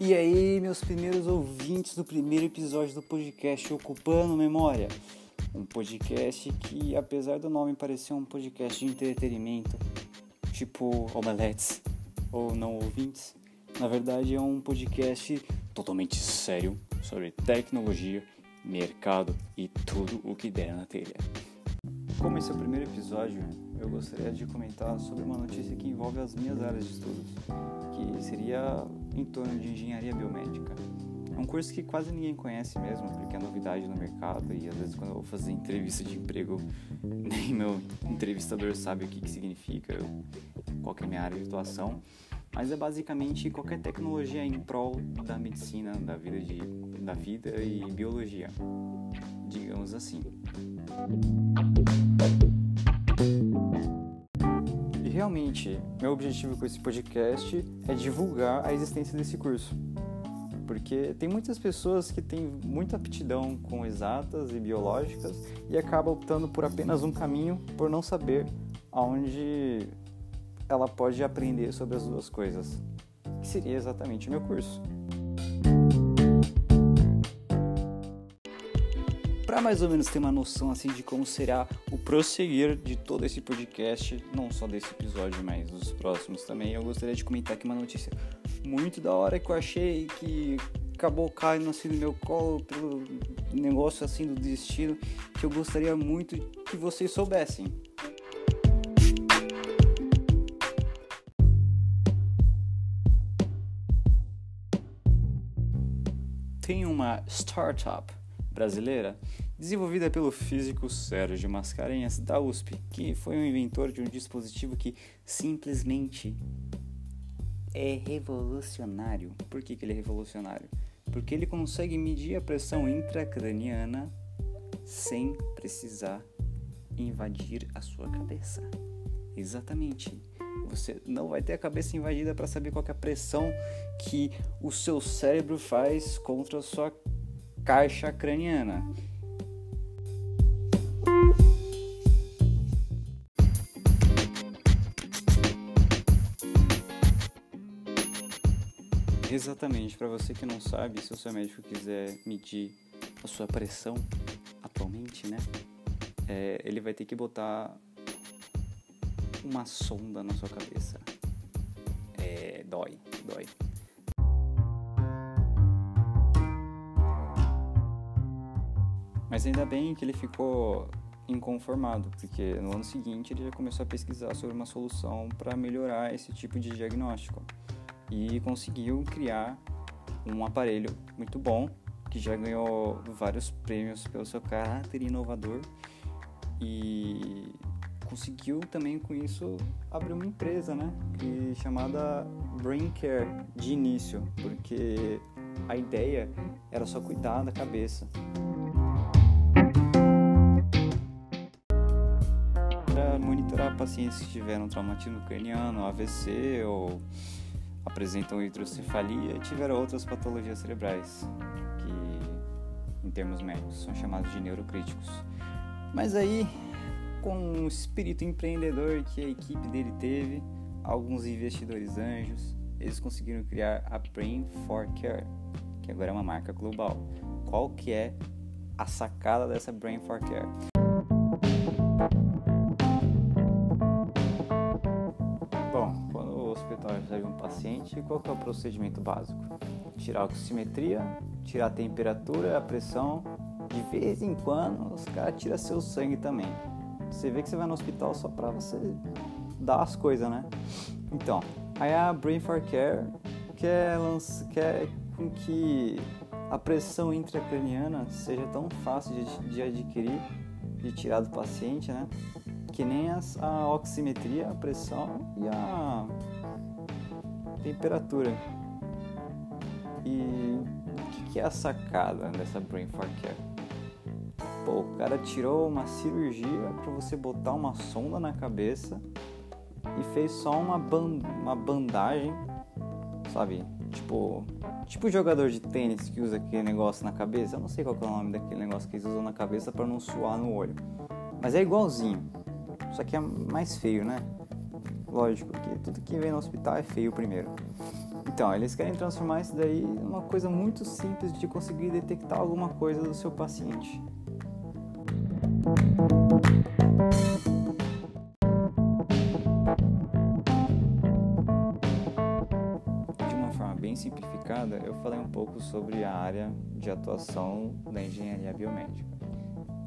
E aí, meus primeiros ouvintes do primeiro episódio do podcast Ocupando Memória. Um podcast que, apesar do nome parecer um podcast de entretenimento, tipo Omeletes ou não ouvintes, na verdade é um podcast totalmente sério sobre tecnologia, mercado e tudo o que der na telha. Como esse é o primeiro episódio, eu gostaria de comentar sobre uma notícia que envolve as minhas áreas de estudos, que seria em torno de engenharia biomédica. É um curso que quase ninguém conhece mesmo, porque é novidade no mercado e às vezes quando eu vou fazer entrevista de emprego, nem meu entrevistador sabe o que, que significa, qual é a minha área de atuação. Mas é basicamente qualquer tecnologia em prol da medicina, da vida, de, da vida e biologia, digamos assim. Realmente, meu objetivo com esse podcast é divulgar a existência desse curso. Porque tem muitas pessoas que têm muita aptidão com exatas e biológicas e acabam optando por apenas um caminho por não saber aonde ela pode aprender sobre as duas coisas, que seria exatamente o meu curso. Para mais ou menos ter uma noção assim de como será o prosseguir de todo esse podcast, não só desse episódio, mas dos próximos também, eu gostaria de comentar aqui uma notícia muito da hora que eu achei que acabou caindo assim no meu colo pelo negócio assim do destino que eu gostaria muito que vocês soubessem. Tem uma startup brasileira desenvolvida pelo físico Sérgio Mascarenhas da USP, que foi um inventor de um dispositivo que simplesmente é revolucionário. Por que, que ele é revolucionário? Porque ele consegue medir a pressão intracraniana sem precisar invadir a sua cabeça. Exatamente. Você não vai ter a cabeça invadida para saber qual é a pressão que o seu cérebro faz contra a sua caixa craniana. Exatamente, para você que não sabe, se o seu médico quiser medir a sua pressão atualmente, né? É, ele vai ter que botar uma sonda na sua cabeça. É, dói, dói. Mas ainda bem que ele ficou inconformado, porque no ano seguinte ele já começou a pesquisar sobre uma solução para melhorar esse tipo de diagnóstico e conseguiu criar um aparelho muito bom que já ganhou vários prêmios pelo seu caráter inovador e conseguiu também com isso abrir uma empresa, né, que chamada Brain Care de início, porque a ideia era só cuidar da cabeça. Para monitorar pacientes que tiveram traumatismo craniano, AVC ou apresentam hidrocefalia e tiveram outras patologias cerebrais, que em termos médicos são chamados de neurocríticos. Mas aí, com o espírito empreendedor que a equipe dele teve, alguns investidores anjos, eles conseguiram criar a Brain for Care, que agora é uma marca global. Qual que é a sacada dessa Brain for Care? De um paciente, qual é o procedimento básico? Tirar a oximetria, tirar a temperatura, a pressão. De vez em quando, os caras tiram seu sangue também. Você vê que você vai no hospital só pra você dar as coisas, né? Então, aí a Brain for Care quer, quer com que a pressão intracraniana seja tão fácil de, de adquirir, de tirar do paciente, né? Que nem as, a oximetria, a pressão e a temperatura. E o que é a sacada dessa Brain Care? Pô, o cara tirou uma cirurgia para você botar uma sonda na cabeça e fez só uma, ban uma bandagem, sabe? Tipo, tipo jogador de tênis que usa aquele negócio na cabeça. Eu não sei qual é o nome daquele negócio que eles usam na cabeça para não suar no olho. Mas é igualzinho. Só que é mais feio, né? Lógico que tudo que vem no hospital é feio primeiro. Então, eles querem transformar isso daí numa coisa muito simples de conseguir detectar alguma coisa do seu paciente. De uma forma bem simplificada, eu falei um pouco sobre a área de atuação da engenharia biomédica,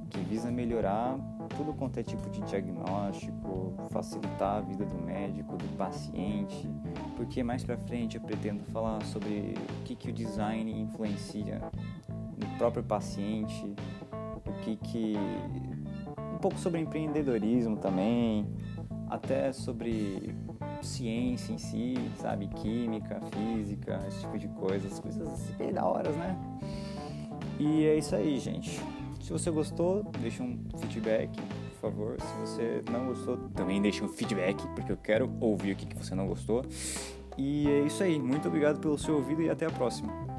que visa melhorar tudo quanto é tipo de diagnóstico, facilitar a vida do médico, do paciente, porque mais para frente eu pretendo falar sobre o que, que o design influencia no próprio paciente, o que que um pouco sobre empreendedorismo também, até sobre ciência em si, sabe, química, física, esse tipo de coisas, coisas bem da horas, né? E é isso aí, gente. Se você gostou, deixa um feedback, por favor. Se você não gostou, também deixa um feedback, porque eu quero ouvir o que você não gostou. E é isso aí. Muito obrigado pelo seu ouvido e até a próxima.